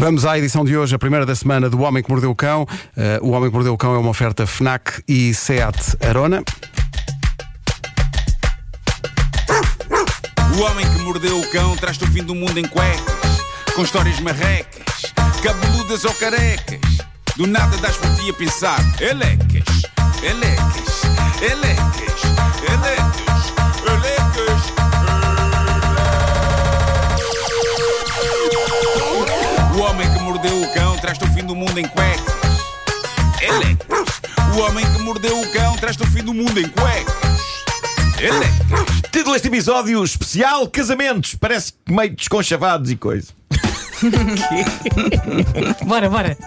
Vamos à edição de hoje, a primeira da semana do Homem que Mordeu o Cão. Uh, o Homem que Mordeu o Cão é uma oferta FNAC e SEAT Arona. O homem que mordeu o cão traz-te o fim do mundo em cuecas, com histórias marrecas, cabeludas ou carecas. Do nada das por ti a pensar, elecas, elecas, elecas, elecas, elecas. O mordeu o cão traz-te o fim do mundo em cuecas. Elecas. O homem que mordeu o cão traz-te o fim do mundo em cuecas. Elecas. Título deste episódio especial: Casamentos. Parece que meio desconchavados e coisa. Bora, bora.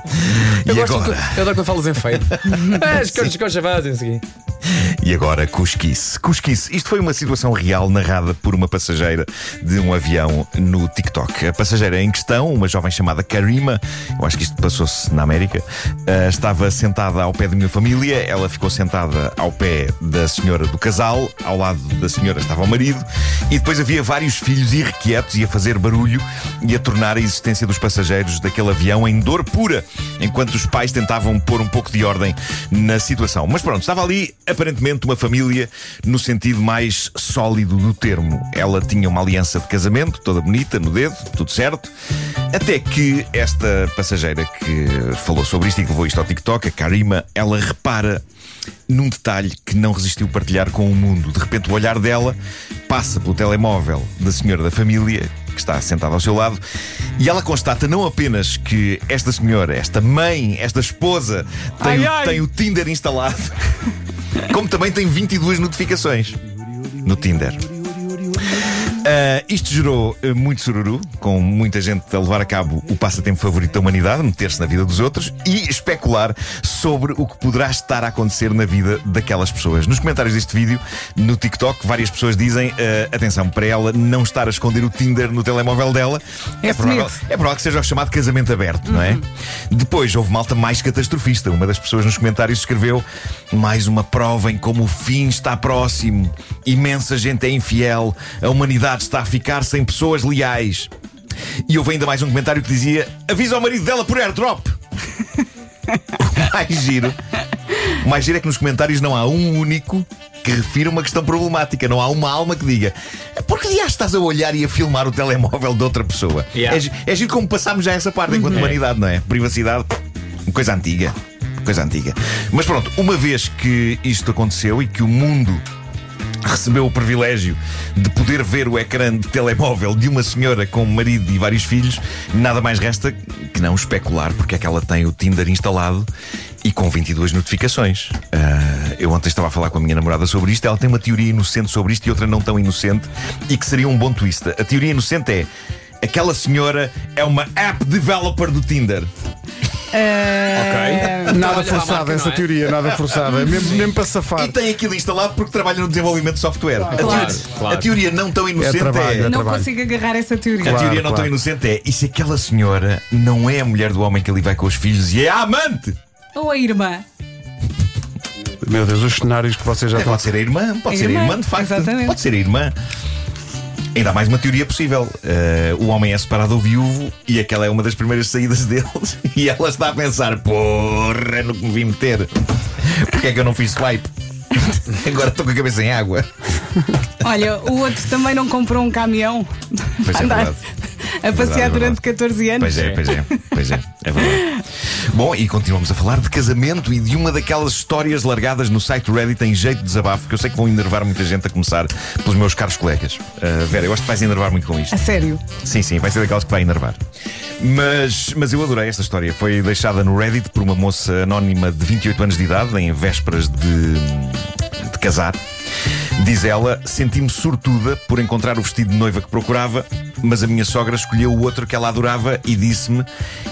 E gosto agora? de- eu adoro quando falas em feio. As coisas conchavadas, não sei o quê. E agora, cusquice. Cusquice. Isto foi uma situação real narrada por uma passageira de um avião no TikTok. A passageira em questão, uma jovem chamada Karima, eu acho que isto passou-se na América, ah, estava sentada ao pé de minha família. Ela ficou sentada ao pé da senhora do casal, ao lado da senhora estava o marido, e depois havia vários filhos irrequietos e a fazer barulho e a tornar a existência dos passageiros daquele avião em dor pura, enquanto os pais tentavam pôr um pouco de ordem na situação. Mas pronto, estava ali aparentemente uma família no sentido mais sólido do termo. Ela tinha uma aliança de casamento, toda bonita, no dedo, tudo certo. Até que esta passageira que falou sobre isto e que levou isto ao TikTok, a Karima, ela repara num detalhe que não resistiu partilhar com o mundo. De repente, o olhar dela passa pelo telemóvel da senhora da família, que está sentada ao seu lado, e ela constata não apenas que esta senhora, esta mãe, esta esposa, tem, Ai, o- ai. tem o Tinder instalado, como também tem 22 notificações no Tinder. Ah, isto gerou ah, muito sururu, com muita gente a levar a cabo o passatempo favorito da humanidade, meter-se na vida dos outros e especular sobre o que poderá estar a acontecer na vida daquelas pessoas. Nos comentários deste vídeo, no TikTok, várias pessoas dizem: ah, atenção, para ela não estar a esconder o Tinder no telemóvel dela, é, Esse provável, é provável que seja o chamado casamento aberto, não é? Depois houve malta mais catastrofista. Uma das pessoas nos comentários escreveu: mais uma prova em como o fim está próximo. Imensa gente é infiel. A humanidade está a ficar sem pessoas leais. E houve ainda mais um comentário que dizia: avisa ao marido dela por airdrop. O mais giro. O mais giro é que nos comentários não há um único que refira uma questão problemática. Não há uma alma que diga por que aliás estás a olhar e a filmar o telemóvel de outra pessoa? Yeah. É, é giro como passámos já essa parte enquanto humanidade, não é? Privacidade, coisa antiga. Coisa antiga. Mas pronto, uma vez que isto aconteceu e que o mundo recebeu o privilégio de poder ver o ecrã de telemóvel de uma senhora com um marido e vários filhos, nada mais resta que não especular porque é que ela tem o Tinder instalado e com 22 notificações. Ah, eu ontem estava a falar com a minha namorada sobre isto. Ela tem uma teoria inocente sobre isto e outra não tão inocente e que seria um bom twist. A teoria inocente é. Aquela senhora é uma app developer do Tinder. Eh, Ok. Nada Trabalha para a forçada marca, essa não é? teoria, nada forçada. Mesmo, mesmo para safar. E tem aquilo instalado porque trabalha no desenvolvimento de software. A, Claro, teoria, claro. a teoria não tão inocente trabalho, é não trabalho. consigo agarrar essa teoria. A Claro, teoria não tão inocente é: e se aquela senhora não é a mulher do homem que ali vai com os filhos e é a amante? Ou a irmã. Meu Deus, os cenários que vocês já estão. Pode ser a irmã, pode A ser a irmã, irmã, de facto. exatamente. Pode ser a irmã. Ainda há mais uma teoria possível. Eh, o homem é separado ou viúvo e aquela é uma das primeiras saídas deles. E ela está a pensar: porra, no que me vim meter. Porquê é que eu não fiz swipe? Agora estou com a cabeça em água. Olha, o outro também não comprou um caminhão Pois é andar verdade. a passear Verdade, durante verdade. 14 anos. Pois é, pois é, pois é, é verdade. Bom, e continuamos a falar de casamento e de uma daquelas histórias largadas no site Reddit em jeito de desabafo, que eu sei que vão enervar muita gente a começar pelos meus caros colegas. Ah, Vera, eu acho que vais enervar muito com isto. A sério. Sim, sim, vai ser daquelas que vai enervar. Mas, mas eu adorei esta história. Foi deixada no Reddit por uma moça anónima de 28 anos de idade, em vésperas de, de casar. Diz ela: Senti-me sortuda por encontrar o vestido de noiva que procurava, mas a minha sogra escolheu o outro que ela adorava e disse-me: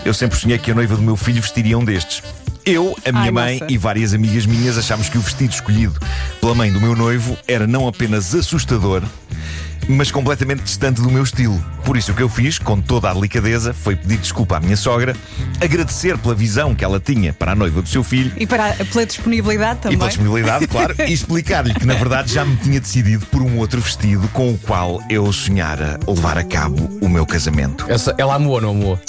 Eu sempre sonhei que a noiva do meu filho vestiria um destes. Eu, a minha Ai, mãe moça. e várias amigas minhas achámos que o vestido escolhido pela mãe do meu noivo era não apenas assustador, mas completamente distante do meu estilo. Por isso, o que eu fiz, com toda a delicadeza, foi pedir desculpa à minha sogra, agradecer pela visão que ela tinha para a noiva do seu filho E para, pela disponibilidade e também. pela disponibilidade, claro, e explicar-lhe que na verdade já me tinha decidido por um outro vestido com o qual eu sonhara levar a cabo o meu casamento. Essa, ela amou ou não amou?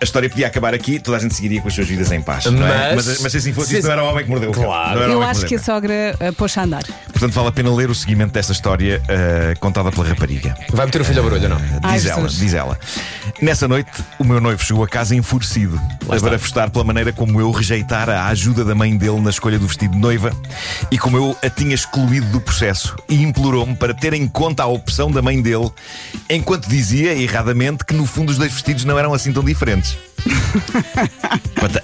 A história podia acabar aqui, toda a gente seguiria com as suas vidas em paz. não é? Mas- mas, mas se assim fosse, se- isso não era o homem que mordeu. Claro. Não era o Eu acho que a sogra uh, pôs a andar. Portanto, vale a pena ler o seguimento desta história eh, contada pela rapariga. Vai meter o filho a barulho não? Ai, Diz ela, Jesus. diz ela. Nessa noite, o meu noivo chegou a casa enfurecido, a barafustar pela maneira como eu rejeitara a ajuda da mãe dele na escolha do vestido de noiva e como eu a tinha excluído do processo e implorou-me para ter em conta a opção da mãe dele, enquanto dizia, erradamente, que no fundo os dois vestidos não eram assim tão diferentes.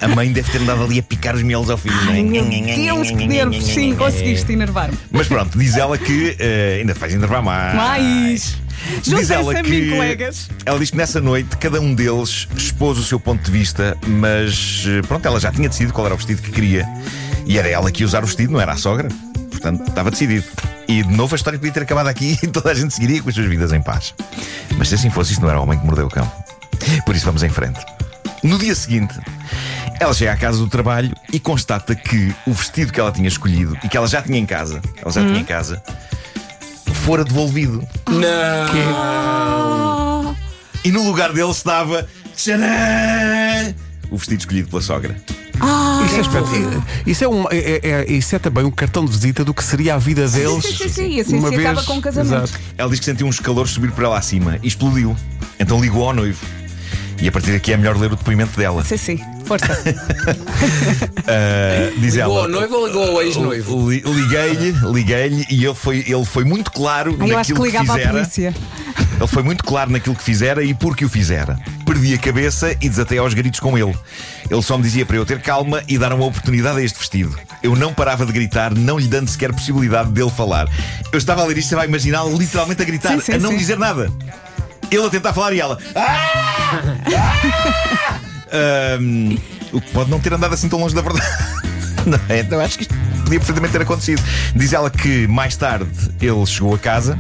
A mãe deve ter andado ali a picar os mielos ao filho. não é? Ai, meu Deus, que nervos. Sim, conseguiste enervar-me. Mas pronto, diz ela que eh, ainda vais enervar mais. Mais. Diz ela a que. mim, colegas. Ela diz que nessa noite cada um deles expôs o seu ponto de vista, mas eh, pronto, ela já tinha decidido qual era o vestido que queria. E era ela que ia usar o vestido, não era a sogra. Portanto, estava decidido. E de novo a história podia ter acabado aqui e toda a gente seguiria com as suas vidas em paz. Mas se assim fosse, isto não era o homem que mordeu o cão. Por isso vamos em frente. No dia seguinte, ela chega à casa do trabalho e constata que o vestido que ela tinha escolhido e que ela já tinha em casa, ela já tinha em casa, fora devolvido. Não! E no lugar dele estava. Tcharam! O vestido escolhido pela sogra. Isso é, espetáculo. isso, é um, é, é- é- isso é também um cartão de visita do que seria a vida deles. sim, sim, sim. Assim uma se vez. acaba com o casamento. Exato. Ela diz que sentiu uns calores subir por ela acima e explodiu. Então ligou ao noivo. E a partir daqui é melhor ler o depoimento dela. Sim, sim. Força. Ah, diz Ligou ela. ao noivo ou ligou ao ex-noivo? Li- Liguei-lhe, liguei-lhe e ele foi, ele foi muito claro eu que naquilo que, ligava à fizera. polícia. Ele foi muito claro naquilo que fizera e por que o fizera. Perdi a cabeça e desatei aos gritos com ele. Ele só me dizia para eu ter calma e dar uma oportunidade a este vestido. Eu não parava de gritar, não lhe dando sequer possibilidade dele falar. Eu estava a ler isto, você vai imaginar literalmente a gritar, Sim, sim, a não sim. dizer nada. Ele a tentar falar e ela. "Ah! Ah!" Ahm, o que pode não ter andado assim tão longe da verdade. Não é? Então acho que isto podia perfeitamente ter acontecido. Diz ela que mais tarde ele chegou a casa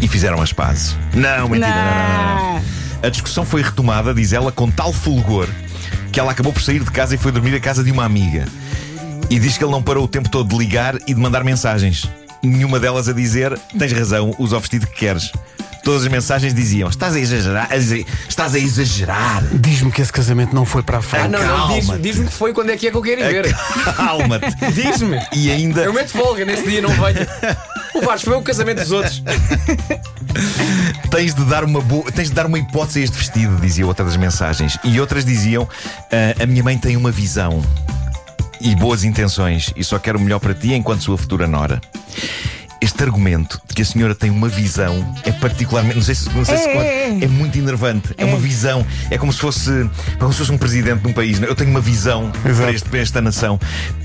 e fizeram as pazes. Não, mentira, não, não, não, não. A discussão foi retomada, diz ela, com tal fulgor que ela acabou por sair de casa e foi dormir à casa de uma amiga. E diz que ele não parou o tempo todo de ligar e de mandar mensagens. Nenhuma delas a dizer: tens razão, usa o vestido que queres. Todas as mensagens diziam: estás a exagerar, estás a exagerar. Diz-me que esse casamento não foi para a Ah, frente. não, não, diz- Calma-te. diz-me que foi quando é que é que eu quero ir ver. Calma-te. Diz-me. E ainda. Eu meto folga nesse dia, não venho. O Vasco foi o casamento dos outros. Tens de dar uma boa, tens de dar uma hipótese a este vestido, dizia outra das mensagens. E outras diziam: "Ah, a minha mãe tem uma visão e boas intenções e só quer o melhor para ti enquanto sua futura nora. Este argumento de que a senhora tem uma visão é particularmente, não sei se, não sei se É, conta, é, é. é muito enervante. É. uma visão, é como se fosse, como se fosse um presidente de um país. Eu tenho uma visão para, este- para esta nação.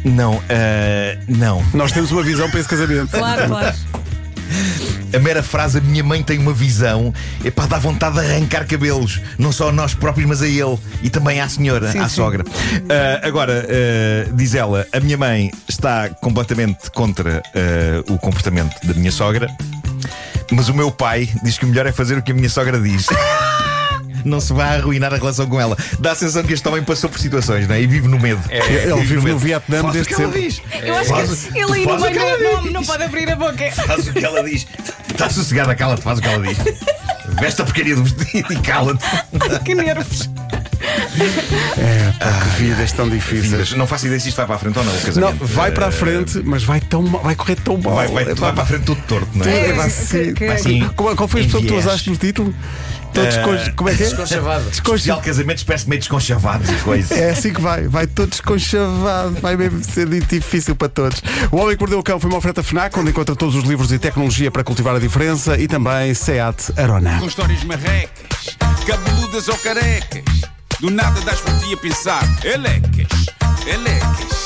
Não, ah, não. Nós temos uma visão para esse casamento. Claro, claro. A mera frase, a minha mãe tem uma visão, é para dar vontade de arrancar cabelos, não só a nós próprios, mas a ele e também à senhora, Sim, à sim. sogra. Ah, agora, ah, diz ela, a minha mãe está completamente contra ah, o comportamento da minha sogra, mas o meu pai diz que o melhor é fazer o que a minha sogra diz. Não se vai arruinar a relação com ela. Dá a sensação que este homem passou por situações, não é? E vive no medo. Ele vive no medo. Vietnã Faz o desde que ela sempre. diz. Eu acho Faz que ele aí no meio não pode abrir a boca. Faz o que ela diz. Está sossegada, cala-te, faz o que ela diz. Veste a porcaria do vestido e cala-te. Que nervos. É, pá, que vidas tão difíceis. Não faço ideia se isto vai para a frente ou não. O Não, casamento. vai para a Eh, frente, mas vai, tão mal, vai correr tão mal. Vai, vai, É, vai para a frente tudo torto, não É, é? vai que- ser- que- vai que- ser- Qual, qual foi a expressão que tu usaste no título? Todos Eh, con- Como é que é? Desconchavado. Especial casamento, parece meio desconchavados e coisas. É assim que vai, vai todo desconchavado, vai mesmo ser difícil para todos. O Homem que Mordeu o Cão foi uma oferta FNAC, onde encontra todos os livros e tecnologia para cultivar a diferença e também SEAT Arona. Com histórias marrecas, cabeludas ou carecas. Do nada das por ti a pensar. Elecas, elecas,